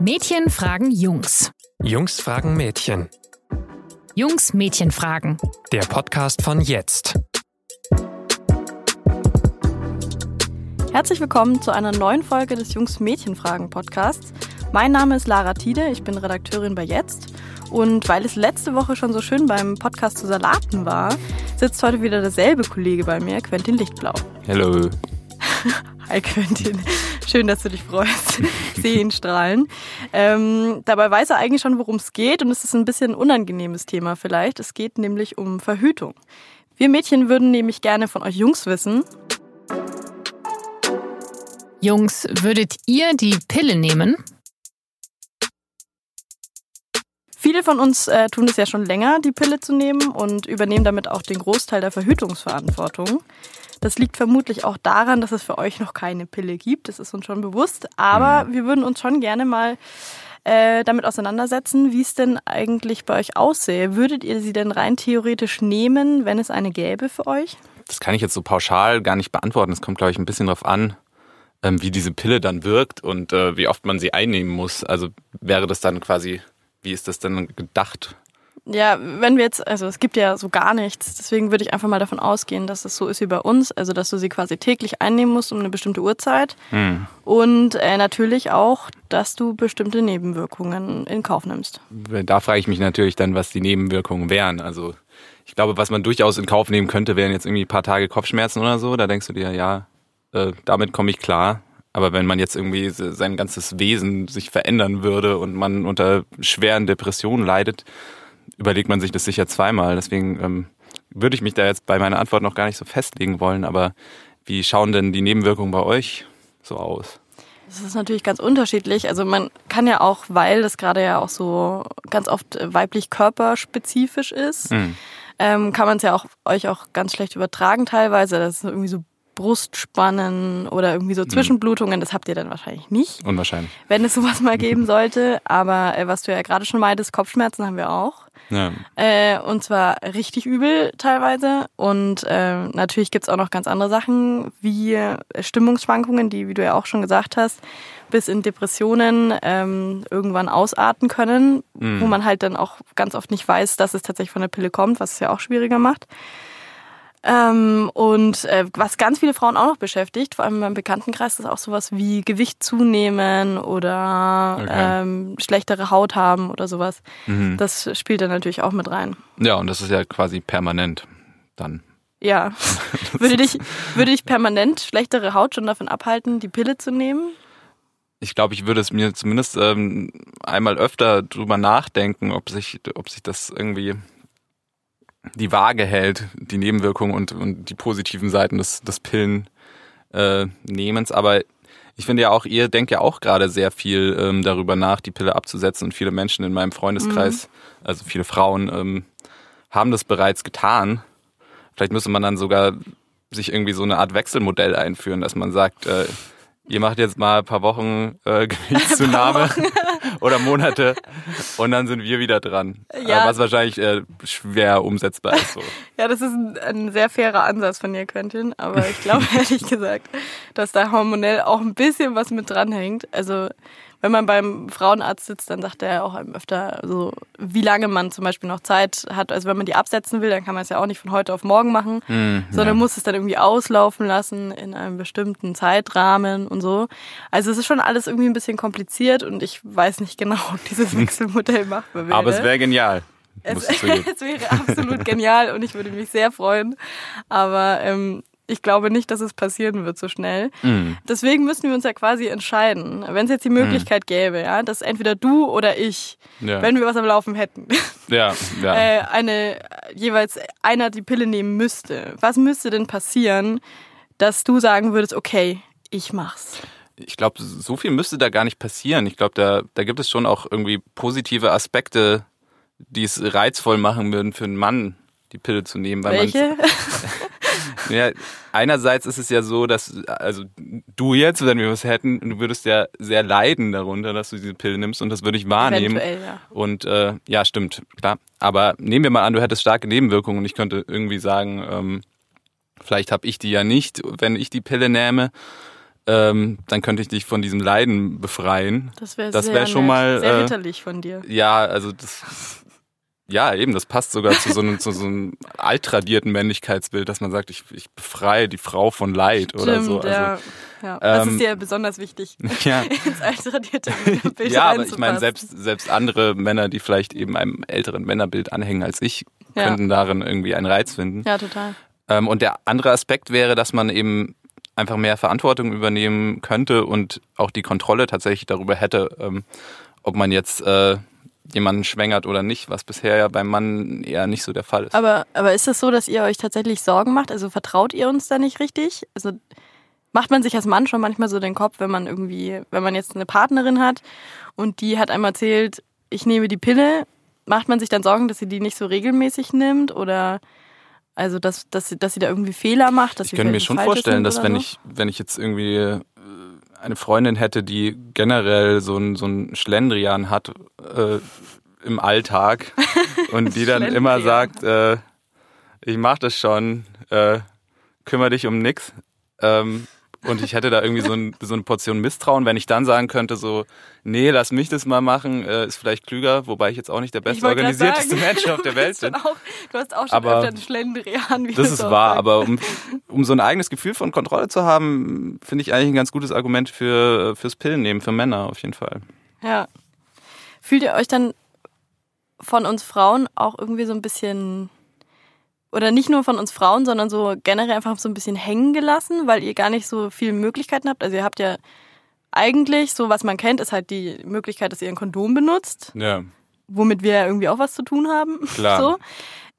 Mädchen fragen Jungs. Jungs fragen Mädchen. Jungs Mädchen fragen. Der Podcast von jetzt. Herzlich willkommen zu einer neuen Folge des Jungs Mädchen fragen Podcasts. Mein Name ist Lara Tiede, ich bin Redakteurin bei Jetzt. Und weil es letzte Woche schon so schön beim Podcast zu Salaten war, sitzt heute wieder derselbe Kollege bei mir, Quentin Lichtblau. Hello. Hi Quentin, schön, dass du dich freust. Ich sehe ihn strahlen. Ähm, dabei weiß er eigentlich schon, worum es geht und es ist ein bisschen ein unangenehmes Thema vielleicht. Es geht nämlich um Verhütung. Wir Mädchen würden nämlich gerne von euch Jungs wissen. Jungs, würdet ihr die Pille nehmen? Viele von uns äh, tun es ja schon länger, die Pille zu nehmen und übernehmen damit auch den Großteil der Verhütungsverantwortung. Das liegt vermutlich auch daran, dass es für euch noch keine Pille gibt. Das ist uns schon bewusst. Aber mhm. wir würden uns schon gerne mal äh, damit auseinandersetzen, wie es denn eigentlich bei euch aussähe. Würdet ihr sie denn rein theoretisch nehmen, wenn es eine gäbe für euch? Das kann ich jetzt so pauschal gar nicht beantworten. Es kommt, glaube ich, ein bisschen darauf an, ähm, wie diese Pille dann wirkt und äh, wie oft man sie einnehmen muss. Also wäre das dann quasi, wie ist das denn gedacht? Ja, wenn wir jetzt, also es gibt ja so gar nichts, deswegen würde ich einfach mal davon ausgehen, dass es so ist wie bei uns, also dass du sie quasi täglich einnehmen musst um eine bestimmte Uhrzeit hm. und äh, natürlich auch, dass du bestimmte Nebenwirkungen in Kauf nimmst. Da frage ich mich natürlich dann, was die Nebenwirkungen wären. Also ich glaube, was man durchaus in Kauf nehmen könnte, wären jetzt irgendwie ein paar Tage Kopfschmerzen oder so. Da denkst du dir, ja, äh, damit komme ich klar. Aber wenn man jetzt irgendwie sein ganzes Wesen sich verändern würde und man unter schweren Depressionen leidet, überlegt man sich das sicher zweimal. Deswegen ähm, würde ich mich da jetzt bei meiner Antwort noch gar nicht so festlegen wollen. Aber wie schauen denn die Nebenwirkungen bei euch so aus? Das ist natürlich ganz unterschiedlich. Also man kann ja auch, weil das gerade ja auch so ganz oft weiblich körperspezifisch ist, mhm. ähm, kann man es ja auch euch auch ganz schlecht übertragen teilweise. Das ist irgendwie so Brustspannen oder irgendwie so hm. Zwischenblutungen, das habt ihr dann wahrscheinlich nicht. Unwahrscheinlich. Wenn es sowas mal geben sollte. Aber äh, was du ja gerade schon meintest, Kopfschmerzen haben wir auch. Ja. Äh, und zwar richtig übel teilweise. Und äh, natürlich gibt's auch noch ganz andere Sachen wie äh, Stimmungsschwankungen, die, wie du ja auch schon gesagt hast, bis in Depressionen ähm, irgendwann ausarten können, mhm. wo man halt dann auch ganz oft nicht weiß, dass es tatsächlich von der Pille kommt, was es ja auch schwieriger macht. Ähm, und äh, was ganz viele Frauen auch noch beschäftigt, vor allem in meinem Bekanntenkreis, ist auch sowas wie Gewicht zunehmen oder okay. ähm, schlechtere Haut haben oder sowas. Mhm. Das spielt dann natürlich auch mit rein. Ja, und das ist ja quasi permanent dann. Ja. würde, dich, würde dich permanent schlechtere Haut schon davon abhalten, die Pille zu nehmen? Ich glaube, ich würde es mir zumindest ähm, einmal öfter drüber nachdenken, ob sich, ob sich das irgendwie die Waage hält, die Nebenwirkungen und, und die positiven Seiten des, des Pillennehmens. Äh, Aber ich finde ja auch, ihr denkt ja auch gerade sehr viel ähm, darüber nach, die Pille abzusetzen. Und viele Menschen in meinem Freundeskreis, mhm. also viele Frauen, ähm, haben das bereits getan. Vielleicht müsste man dann sogar sich irgendwie so eine Art Wechselmodell einführen, dass man sagt, äh, ihr macht jetzt mal ein paar Wochen äh, Gewichtszunahme oder Monate und dann sind wir wieder dran. Ja. was wahrscheinlich äh, schwer umsetzbar ist. So. Ja, das ist ein, ein, sehr fairer Ansatz von dir, Quentin, aber ich glaube ehrlich gesagt, dass da hormonell auch ein bisschen was mit dranhängt. Also wenn man beim Frauenarzt sitzt, dann sagt er auch einem öfter, so, wie lange man zum Beispiel noch Zeit hat. Also wenn man die absetzen will, dann kann man es ja auch nicht von heute auf morgen machen, mm, sondern ja. muss es dann irgendwie auslaufen lassen in einem bestimmten Zeitrahmen und so. Also es ist schon alles irgendwie ein bisschen kompliziert und ich weiß nicht genau, ob dieses Wechselmodell machbar wäre. Aber es wäre genial. Es, es, wäre absolut genial und ich würde mich sehr freuen. Aber ähm, ich glaube nicht, dass es passieren wird so schnell. Mhm. Deswegen müssen wir uns ja quasi entscheiden, wenn es jetzt die Möglichkeit mhm. gäbe, ja, dass entweder du oder ich, ja. wenn wir was am Laufen hätten, ja, ja. Äh, eine jeweils einer die Pille nehmen müsste. Was müsste denn passieren, dass du sagen würdest, okay, ich mach's? Ich glaube, so viel müsste da gar nicht passieren. Ich glaube, da, da gibt es schon auch irgendwie positive Aspekte, die es reizvoll machen würden für einen Mann, die Pille zu nehmen. Weil Welche? Ja, einerseits ist es ja so, dass, also du jetzt, wenn wir was hätten, du würdest ja sehr leiden darunter, dass du diese Pille nimmst und das würde ich wahrnehmen. Eventuell, ja. Und äh, ja, stimmt, klar. Aber nehmen wir mal an, du hättest starke Nebenwirkungen und ich könnte irgendwie sagen, ähm, vielleicht habe ich die ja nicht, wenn ich die Pille nähme. ähm, dann könnte ich dich von diesem Leiden befreien. Das wäre wär schon nett. mal sehr äh, ritterlich von dir. Ja, also das ja, eben, das passt sogar zu so einem, zu so einem alttradierten Männlichkeitsbild, dass man sagt, ich, ich befreie die Frau von Leid Stimmt, oder so. Also, ja. Ja, das ähm, ist dir besonders wichtig, ja. ins altradierte Bild Ja, aber ich meine, selbst, selbst andere Männer, die vielleicht eben einem älteren Männerbild anhängen als ich, könnten ja. darin irgendwie einen Reiz finden. Ja, total. Ähm, und der andere Aspekt wäre, dass man eben einfach mehr Verantwortung übernehmen könnte und auch die Kontrolle tatsächlich darüber hätte, ähm, ob man jetzt äh, jemanden schwängert oder nicht, was bisher ja beim Mann eher nicht so der Fall ist. Aber, aber ist es das so, dass ihr euch tatsächlich Sorgen macht? Also vertraut ihr uns da nicht richtig? Also macht man sich als Mann schon manchmal so den Kopf, wenn man irgendwie, wenn man jetzt eine Partnerin hat und die hat einmal erzählt, ich nehme die Pille, macht man sich dann Sorgen, dass sie die nicht so regelmäßig nimmt oder also dass, dass, sie, dass sie da irgendwie Fehler macht? Dass ich könnte mir schon vorstellen, dass wenn so? ich, wenn ich jetzt irgendwie eine Freundin hätte, die generell so ein, so ein Schlendrian hat äh, im Alltag und die dann immer sagt, äh, ich mach das schon, äh, kümmere dich um nix. Ähm, und ich hätte da irgendwie so, ein, so eine Portion Misstrauen, wenn ich dann sagen könnte, so, nee, lass mich das mal machen, äh, ist vielleicht klüger, wobei ich jetzt auch nicht der bestorganisierteste Mensch auf der Welt bin. Auch, du hast auch schon aber öfter einen Schlendrian. Wie das ist wahr, sagst. aber um, um so ein eigenes Gefühl von Kontrolle zu haben, finde ich eigentlich ein ganz gutes Argument für, fürs Pillennehmen, für Männer auf jeden Fall. Ja. Fühlt ihr euch dann von uns Frauen auch irgendwie so ein bisschen oder nicht nur von uns Frauen, sondern so generell einfach so ein bisschen hängen gelassen, weil ihr gar nicht so viele Möglichkeiten habt. Also ihr habt ja eigentlich, so was man kennt, ist halt die Möglichkeit, dass ihr ein Kondom benutzt. Ja. Womit wir irgendwie auch was zu tun haben. Klar. So.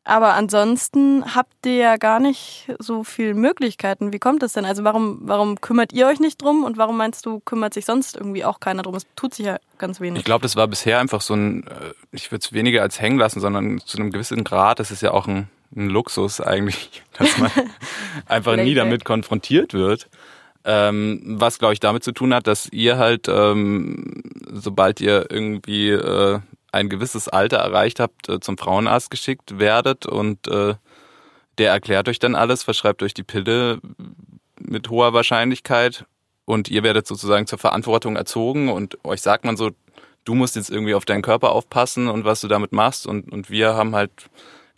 Aber ansonsten habt ihr ja gar nicht so viele Möglichkeiten. Wie kommt das denn? Also warum, warum kümmert ihr euch nicht drum und warum meinst du, kümmert sich sonst irgendwie auch keiner drum? Es tut sich ja ganz wenig. Ich glaube, das war bisher einfach so ein, äh, ich würde es weniger als hängen lassen, sondern zu einem gewissen Grad, das ist ja auch ein ein Luxus eigentlich, dass man einfach nie damit konfrontiert wird. Ähm, was, glaube ich, damit zu tun hat, dass ihr halt, ähm, sobald ihr irgendwie äh, ein gewisses Alter erreicht habt, äh, zum Frauenarzt geschickt werdet und äh, der erklärt euch dann alles, verschreibt euch die Pille mit hoher Wahrscheinlichkeit und ihr werdet sozusagen zur Verantwortung erzogen und euch sagt man so, du musst jetzt irgendwie auf deinen Körper aufpassen und was du damit machst und, und wir haben halt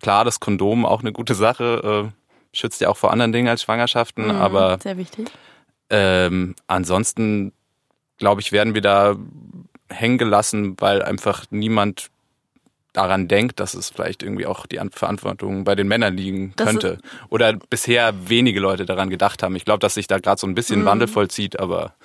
Klar, das Kondom auch eine gute Sache, äh, schützt ja auch vor anderen Dingen als Schwangerschaften, mhm, aber sehr wichtig. Ähm, ansonsten glaube ich, werden wir da hängen gelassen, weil einfach niemand daran denkt, dass es vielleicht irgendwie auch die Verantwortung bei den Männern liegen könnte. Oder bisher wenige Leute daran gedacht haben. Ich glaube, dass sich da gerade so ein bisschen mhm. Wandel vollzieht, aber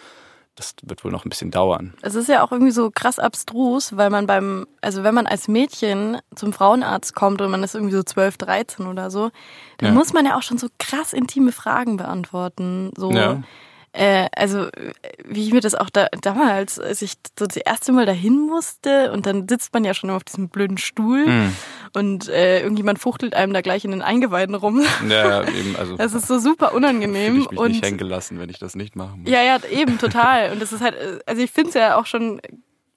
das wird wohl noch ein bisschen dauern. Es ist ja auch irgendwie so krass abstrus, weil man beim, also wenn man als Mädchen zum Frauenarzt kommt und man ist irgendwie so 12, 13 oder so, dann ja. muss man ja auch schon so krass intime Fragen beantworten. So, ja. Äh, also wie ich mir das auch da, damals, als ich so das erste Mal dahin musste und dann sitzt man ja schon auf diesem blöden Stuhl mm. Und äh, irgendjemand fuchtelt einem da gleich in den Eingeweiden rum. Ja, eben, also. Das ist so super unangenehm. Ich mich und, nicht hängen gelassen, wenn ich das nicht machen muss. Ja, ja, eben, total. Und das ist halt, also ich finde es ja auch schon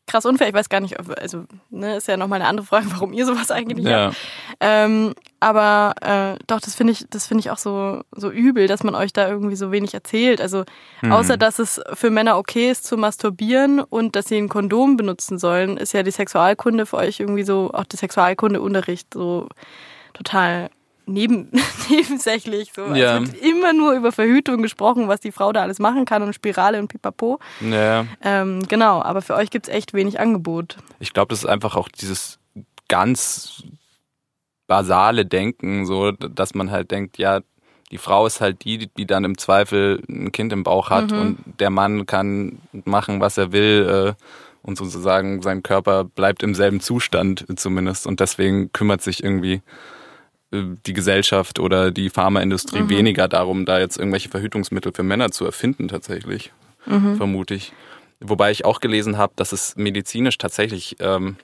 krass unfair. Ich weiß gar nicht, also ne, ist ja nochmal eine andere Frage, warum ihr sowas eigentlich ja. habt. Ähm, aber äh, doch, das finde ich, das finde ich auch so so übel, dass man euch da irgendwie so wenig erzählt. Also mhm. außer dass es für Männer okay ist zu masturbieren und dass sie ein Kondom benutzen sollen, ist ja die Sexualkunde für euch irgendwie so auch der Sexualkundeunterricht so total neben, nebensächlich. So. Ja. Es wird immer nur über Verhütung gesprochen, was die Frau da alles machen kann und Spirale und Pipapo. Ja. Ähm, genau, aber für euch gibt es echt wenig Angebot. Ich glaube, das ist einfach auch dieses ganz basale Denken, so dass man halt denkt, ja, die Frau ist halt die, die dann im Zweifel ein Kind im Bauch hat mhm. und der Mann kann machen, was er will äh, und sozusagen sein Körper bleibt im selben Zustand zumindest und deswegen kümmert sich irgendwie die Gesellschaft oder die Pharmaindustrie mhm. weniger darum, da jetzt irgendwelche Verhütungsmittel für Männer zu erfinden, tatsächlich, mhm. vermute ich. Wobei ich auch gelesen habe, dass es medizinisch tatsächlich ähm,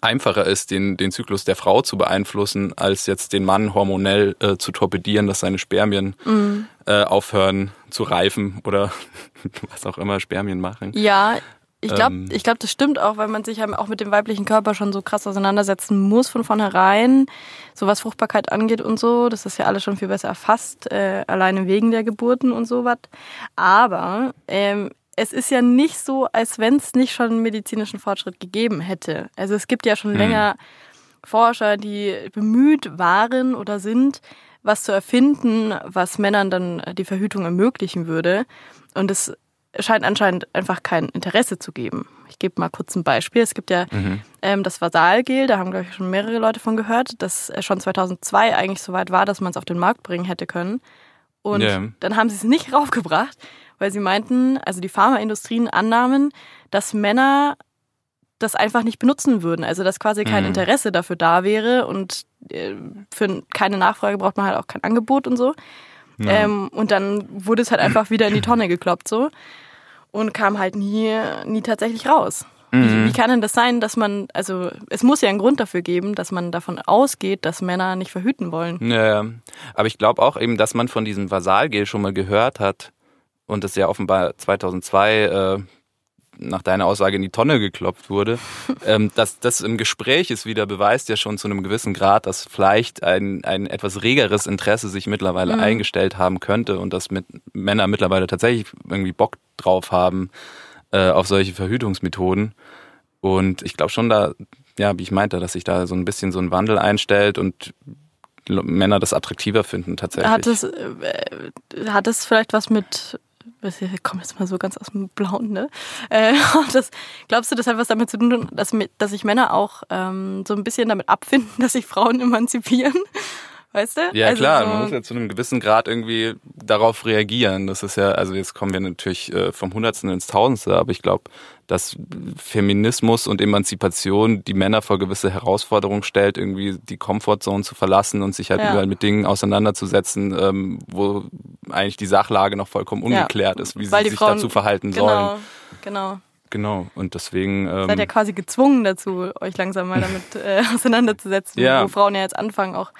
einfacher ist, den, den Zyklus der Frau zu beeinflussen, als jetzt den Mann hormonell äh, zu torpedieren, dass seine Spermien mhm. äh, aufhören zu reifen oder was auch immer Spermien machen. Ja, Ich glaube, ähm, ich glaube, das stimmt auch, weil man sich ja auch mit dem weiblichen Körper schon so krass auseinandersetzen muss von vornherein, so was Fruchtbarkeit angeht und so. Das ist ja alles schon viel besser erfasst, äh, alleine wegen der Geburten und sowas. Aber ähm, es ist ja nicht so, als wenn es nicht schon einen medizinischen Fortschritt gegeben hätte. Also es gibt ja schon hm. länger Forscher, die bemüht waren oder sind, was zu erfinden, was Männern dann die Verhütung ermöglichen würde. Und es scheint anscheinend einfach kein Interesse zu geben. Ich gebe mal kurz ein Beispiel. Es gibt ja mhm. ähm, das Vasalgel, da haben, glaube ich, schon mehrere Leute von gehört, das schon 2002 eigentlich so weit war, dass man es auf den Markt bringen hätte können. Und yeah. dann haben sie es nicht raufgebracht, weil sie meinten, also die Pharmaindustrien annahmen, dass Männer das einfach nicht benutzen würden. Also dass quasi kein mhm. Interesse dafür da wäre und äh, für keine Nachfrage braucht man halt auch kein Angebot und so. Ja. Ähm, und dann wurde es halt einfach wieder in die Tonne gekloppt so und kam halt nie, nie tatsächlich raus. Mhm. Wie, wie, kann denn das sein, dass man, also es muss ja einen Grund dafür geben, dass man davon ausgeht, dass Männer nicht verhüten wollen. Ja, aber ich glaube auch eben, dass man von diesem Vasalgel schon mal gehört hat und das ja offenbar 2002 äh, nach deiner Aussage in die Tonne geklopft wurde, ähm, dass das im Gespräch ist wieder beweist ja schon zu einem gewissen Grad, dass vielleicht ein, ein etwas regeres Interesse sich mittlerweile mhm. eingestellt haben könnte und dass mit Männer mittlerweile tatsächlich irgendwie Bock drauf haben äh, auf solche Verhütungsmethoden. Und ich glaube schon da, ja, wie ich meinte, dass sich da so ein bisschen so ein Wandel einstellt und Männer das attraktiver finden tatsächlich. Hat es, äh, hat es vielleicht was mit ich komme jetzt mal so ganz aus dem Blauen, ne? Äh, das, glaubst du, das hat was damit zu tun, dass, dass sich Männer auch ähm, so ein bisschen damit abfinden, dass sich Frauen emanzipieren? Weißt du? Ja, also klar, so man muss ja zu einem gewissen Grad irgendwie darauf reagieren. Das ist ja, also jetzt kommen wir natürlich äh, vom Hundertsten ins Tausendste, aber ich glaube, dass Feminismus und Emanzipation die Männer vor gewisse Herausforderungen stellt, irgendwie die Comfortzone zu verlassen und sich halt ja. überall mit Dingen auseinanderzusetzen, ähm, wo eigentlich die Sachlage noch vollkommen ungeklärt ja. ist, wie sie sich Frauen, dazu verhalten genau, sollen. Genau. Genau, und deswegen. Ähm, Seid ja quasi gezwungen dazu, euch langsam mal damit äh, auseinanderzusetzen, ja. wo Frauen ja jetzt anfangen, auch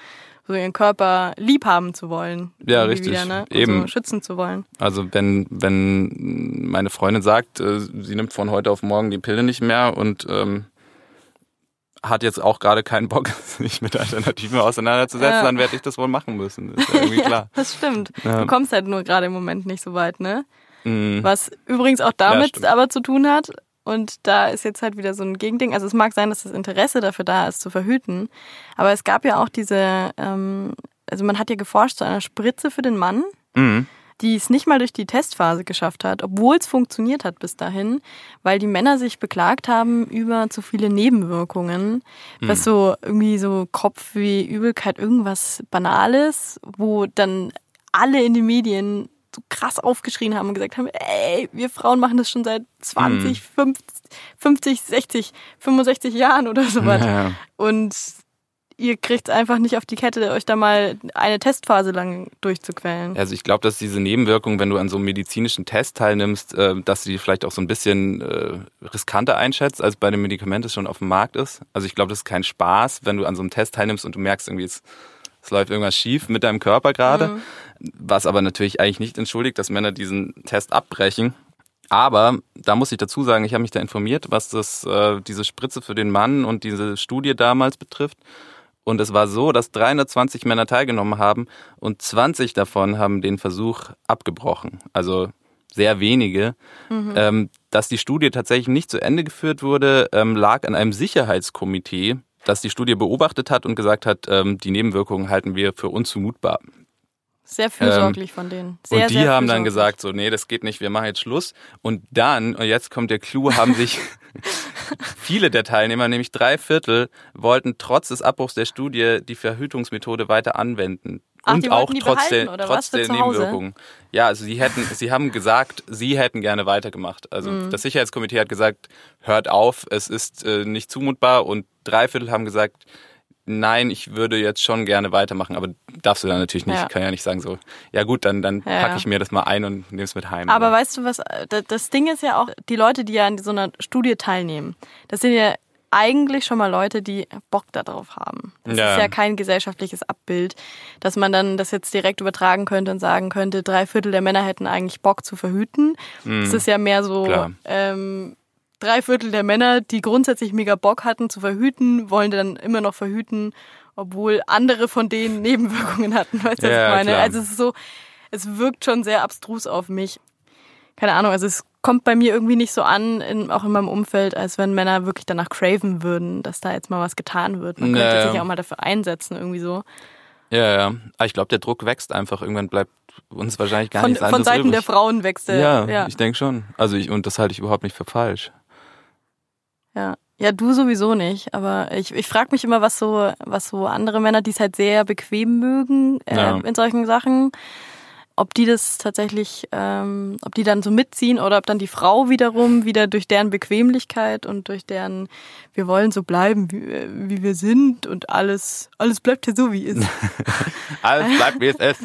so ihren Körper lieb haben zu wollen. Ja, richtig. Wieder, ne? Eben. So schützen zu wollen. Also wenn, wenn meine Freundin sagt, äh, sie nimmt von heute auf morgen die Pille nicht mehr und ähm, hat jetzt auch gerade keinen Bock, sich mit Alternativen auseinanderzusetzen, ja. dann werde ich das wohl machen müssen. Ist ja irgendwie klar. das stimmt. Ja. Du kommst halt nur gerade im Moment nicht so weit, ne? Mhm. Was übrigens auch damit aber zu tun hat, und da ist jetzt halt wieder so ein Gegending. Also es mag sein, dass das Interesse dafür da ist, zu verhüten. Aber es gab ja auch diese, ähm, also man hat ja geforscht zu einer Spritze für den Mann, mhm. die es nicht mal durch die Testphase geschafft hat, obwohl es funktioniert hat bis dahin, weil die Männer sich beklagt haben über zu viele Nebenwirkungen, mhm. was so irgendwie so Kopf wie Übelkeit, irgendwas Banales, wo dann alle in den Medien so krass aufgeschrien haben und gesagt haben, ey, wir Frauen machen das schon seit 20, mhm. 50, 60, 65 Jahren oder sowas. Ja. Und ihr kriegt es einfach nicht auf die Kette, euch da mal eine Testphase lang durchzuquälen. Also ich glaube, dass diese Nebenwirkung, wenn du an so einem medizinischen Test teilnimmst, äh, dass du die vielleicht auch so ein bisschen äh, riskanter einschätzt, als bei dem Medikament, das schon auf dem Markt ist. Also ich glaube, das ist kein Spaß, wenn du an so einem Test teilnimmst und du merkst irgendwie, es, es läuft irgendwas schief mit deinem Körper gerade. Mhm. Was aber natürlich eigentlich nicht entschuldigt, dass Männer diesen Test abbrechen. Aber da muss ich dazu sagen, ich habe mich da informiert, was das, äh, diese Spritze für den Mann und diese Studie damals betrifft. Und es war so, dass 320 Männer teilgenommen haben und 20 davon haben den Versuch abgebrochen. Also sehr wenige. Mhm. Ähm, dass die Studie tatsächlich nicht zu Ende geführt wurde, ähm, lag an einem Sicherheitskomitee, das die Studie beobachtet hat und gesagt hat, ähm, die Nebenwirkungen halten wir für unzumutbar. Sehr fürsorglich ähm, von denen. Sehr, und die haben dann gesagt, so, nee, das geht nicht, wir machen jetzt Schluss. Und dann, und jetzt kommt der Clou, haben sich viele der Teilnehmer, nämlich drei Viertel, wollten trotz des Abbruchs der Studie die Verhütungsmethode weiter anwenden. Ach, und auch trotz der, trotz der Nebenwirkungen. Ja, also sie hätten, sie haben gesagt, sie hätten gerne weitergemacht. Also mhm. das Sicherheitskomitee hat gesagt, hört auf, es ist äh, nicht zumutbar und drei Viertel haben gesagt, nein, ich würde jetzt schon gerne weitermachen, aber darfst du dann natürlich nicht. Ja. Ich kann ja nicht sagen so, ja gut, dann, dann ja. packe ich mir das mal ein und nehme es mit heim. Aber, aber weißt du was, das Ding ist ja auch, die Leute, die ja an so einer Studie teilnehmen, das sind ja eigentlich schon mal Leute, die Bock darauf haben. Das ja. ist ja kein gesellschaftliches Abbild, dass man dann das jetzt direkt übertragen könnte und sagen könnte, drei Viertel der Männer hätten eigentlich Bock zu verhüten. Mhm. Das ist ja mehr so, ähm, drei Viertel der Männer, die grundsätzlich mega Bock hatten zu verhüten, wollen dann immer noch verhüten, obwohl andere von denen Nebenwirkungen hatten. Weißt du, was ja, ich meine? Klar. Also es ist so, es wirkt schon sehr abstrus auf mich. Keine Ahnung, also es kommt bei mir irgendwie nicht so an, in, auch in meinem Umfeld, als wenn Männer wirklich danach craven würden, dass da jetzt mal was getan wird. Man könnte sich auch mal dafür einsetzen, irgendwie so. Ja, ja. Aber ich glaube, der Druck wächst einfach. Irgendwann bleibt uns wahrscheinlich gar von, nichts anderes Von Seiten übrig. der Frauen wächst der. Ja, ja. ich denke schon. Also ich, und das halte ich überhaupt nicht für falsch. Ja. Ja, du sowieso nicht. Aber ich, ich frage mich immer, was so, was so andere Männer, die es halt sehr bequem mögen äh, ja. in solchen Sachen, ob die das tatsächlich, ähm, ob die dann so mitziehen oder ob dann die Frau wiederum wieder durch deren Bequemlichkeit und durch deren, wir wollen so bleiben, wie, wie wir sind und alles, alles bleibt ja so, wie es ist. alles bleibt, wie es ist.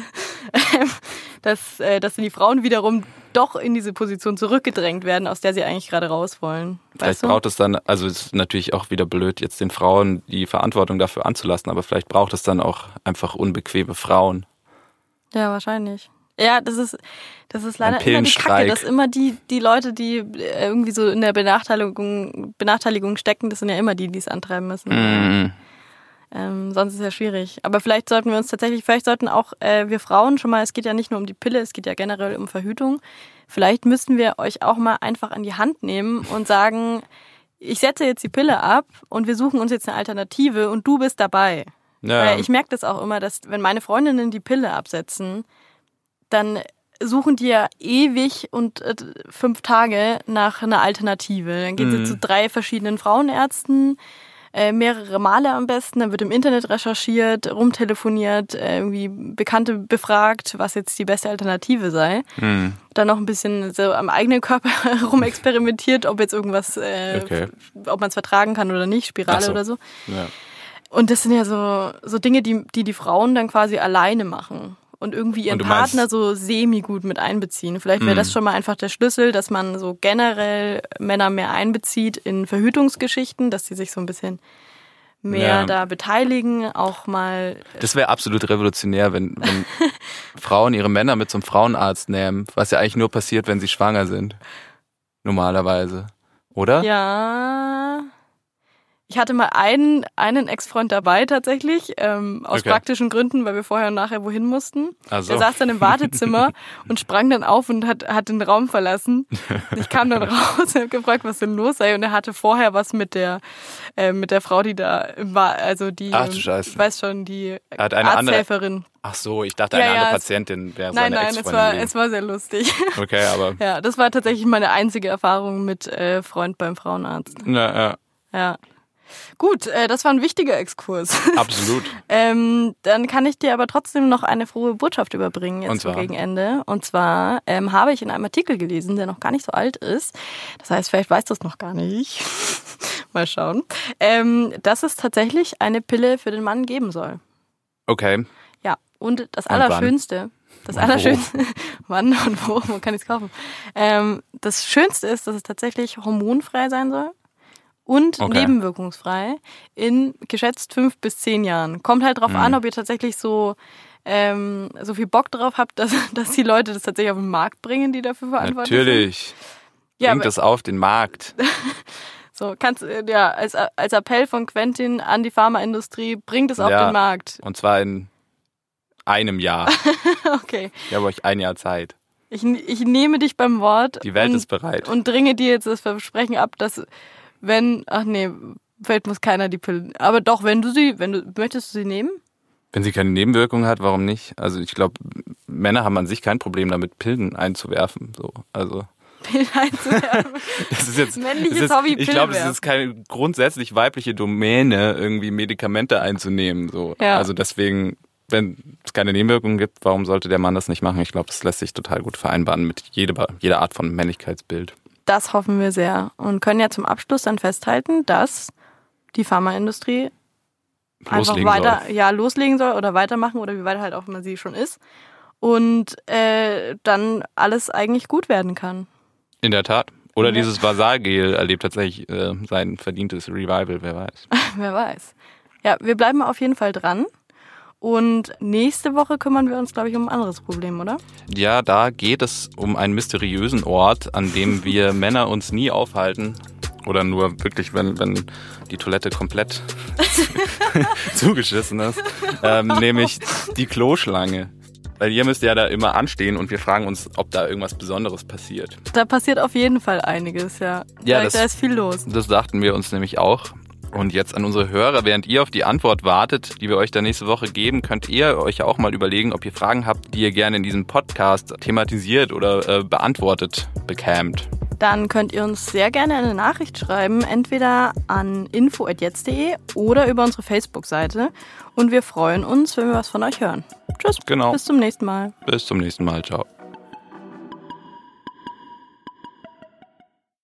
dass, äh, dass die Frauen wiederum doch in diese Position zurückgedrängt werden, aus der sie eigentlich gerade raus wollen. Vielleicht du? braucht es dann, also es ist natürlich auch wieder blöd, jetzt den Frauen die Verantwortung dafür anzulassen, aber vielleicht braucht es dann auch einfach unbequeme Frauen. Ja, wahrscheinlich. Ja, das ist, das ist leider immer die Kacke, dass immer die, die Leute, die irgendwie so in der Benachteiligung, Benachteiligung stecken, das sind ja immer die, die es antreiben müssen. Mm. Ähm, sonst ist es ja schwierig. Aber vielleicht sollten wir uns tatsächlich, vielleicht sollten auch äh, wir Frauen schon mal, es geht ja nicht nur um die Pille, es geht ja generell um Verhütung. Vielleicht müssten wir euch auch mal einfach an die Hand nehmen und sagen, ich setze jetzt die Pille ab und wir suchen uns jetzt eine Alternative und du bist dabei. Ja. Weil ich merke das auch immer, dass wenn meine Freundinnen die Pille absetzen, dann suchen die ja ewig und äh, fünf Tage nach einer Alternative. Dann gehen mhm. sie zu drei verschiedenen Frauenärzten, äh, mehrere Male am besten. Dann wird im Internet recherchiert, rumtelefoniert, äh, irgendwie Bekannte befragt, was jetzt die beste Alternative sei. Mhm. Dann noch ein bisschen so am eigenen Körper rumexperimentiert, ob jetzt irgendwas, äh, okay. ob man es vertragen kann oder nicht, Spirale so. oder so. Ja. Und das sind ja so, so Dinge, die, die die Frauen dann quasi alleine machen und irgendwie ihren und Partner so semi-gut mit einbeziehen. Vielleicht wäre das mhm. schon mal einfach der Schlüssel, dass man so generell Männer mehr einbezieht in Verhütungsgeschichten, dass sie sich so ein bisschen mehr ja. da beteiligen, auch mal. Das wäre absolut revolutionär, wenn, wenn Frauen ihre Männer mit zum Frauenarzt nehmen, was ja eigentlich nur passiert, wenn sie schwanger sind. Normalerweise. Oder? Ja. Ich hatte mal einen, einen Ex-Freund dabei tatsächlich, ähm, aus okay. praktischen Gründen, weil wir vorher und nachher wohin mussten. Also. Er saß dann im Wartezimmer und sprang dann auf und hat, hat den Raum verlassen. Ich kam dann raus und habe gefragt, was denn los sei. Und er hatte vorher was mit der, äh, mit der Frau, die da war, also die, Ach, du Scheiße. ich weiß schon, die hat eine Arzthelferin. Andere, ach so, ich dachte, eine ja, andere Patientin wäre seine Nein, nein, es war, es war sehr lustig. Okay, aber. Ja, das war tatsächlich meine einzige Erfahrung mit äh, Freund beim Frauenarzt. Ja, ja. Ja. Gut, äh, das war ein wichtiger Exkurs. Absolut. ähm, dann kann ich dir aber trotzdem noch eine frohe Botschaft überbringen jetzt zum Gegenende. Und zwar ähm, habe ich in einem Artikel gelesen, der noch gar nicht so alt ist. Das heißt, vielleicht weißt du es noch gar nicht. Mal schauen. Ähm, dass es tatsächlich eine Pille für den Mann geben soll. Okay. Ja, und das und Allerschönste. Das Allerschönste, wann und wo, man kann es kaufen. Ähm, das Schönste ist, dass es tatsächlich hormonfrei sein soll und okay. nebenwirkungsfrei in geschätzt fünf bis zehn Jahren. Kommt halt drauf mhm. an, ob ihr tatsächlich so ähm, so viel Bock drauf habt, dass, dass die Leute das tatsächlich auf den Markt bringen, die dafür verantwortlich Natürlich. sind. Natürlich. Ja, Bringt das auf den Markt. so, kannst ja, als, als Appell von Quentin an die Pharmaindustrie, bringt es auf ja, den Markt. Und zwar in einem Jahr. okay. Ich habe euch ein Jahr Zeit. Ich, ich nehme dich beim Wort. Die Welt und, ist bereit. Und dringe dir jetzt das Versprechen ab, dass wenn, ach nee, vielleicht muss keiner die Pille. Aber doch, wenn du sie, wenn du, möchtest du sie nehmen? Wenn sie keine Nebenwirkungen hat, warum nicht? Also ich glaube, Männer haben an sich kein Problem damit, Pillen einzuwerfen. So, also. Pillen einzuwerfen. das ist jetzt männliches ist, Hobby. Ich glaube, es ist keine grundsätzlich weibliche Domäne, irgendwie Medikamente einzunehmen. So, ja. also deswegen, wenn es keine Nebenwirkungen gibt, warum sollte der Mann das nicht machen? Ich glaube, das lässt sich total gut vereinbaren mit jeder, jeder Art von Männlichkeitsbild. Das hoffen wir sehr und können ja zum Abschluss dann festhalten, dass die Pharmaindustrie einfach weiter, soll. ja, loslegen soll oder weitermachen oder wie weit halt auch immer sie schon ist und äh, dann alles eigentlich gut werden kann. In der Tat. Oder ja. dieses Vasalgel erlebt tatsächlich äh, sein verdientes Revival, wer weiß. wer weiß. Ja, wir bleiben auf jeden Fall dran. Und nächste Woche kümmern wir uns, glaube ich, um ein anderes Problem, oder? Ja, da geht es um einen mysteriösen Ort, an dem wir Männer uns nie aufhalten. Oder nur wirklich, wenn, wenn die Toilette komplett zugeschissen ist. Ähm, nämlich die Kloschlange. Weil ihr müsst ja da immer anstehen und wir fragen uns, ob da irgendwas Besonderes passiert. Da passiert auf jeden Fall einiges, ja. Ja, das, da ist viel los. Das dachten wir uns nämlich auch. Und jetzt an unsere Hörer, während ihr auf die Antwort wartet, die wir euch da nächste Woche geben, könnt ihr euch auch mal überlegen, ob ihr Fragen habt, die ihr gerne in diesem Podcast thematisiert oder äh, beantwortet bekämt. Dann könnt ihr uns sehr gerne eine Nachricht schreiben, entweder an info.jetzt.de oder über unsere Facebook-Seite. Und wir freuen uns, wenn wir was von euch hören. Tschüss. Genau. Bis zum nächsten Mal. Bis zum nächsten Mal. Ciao.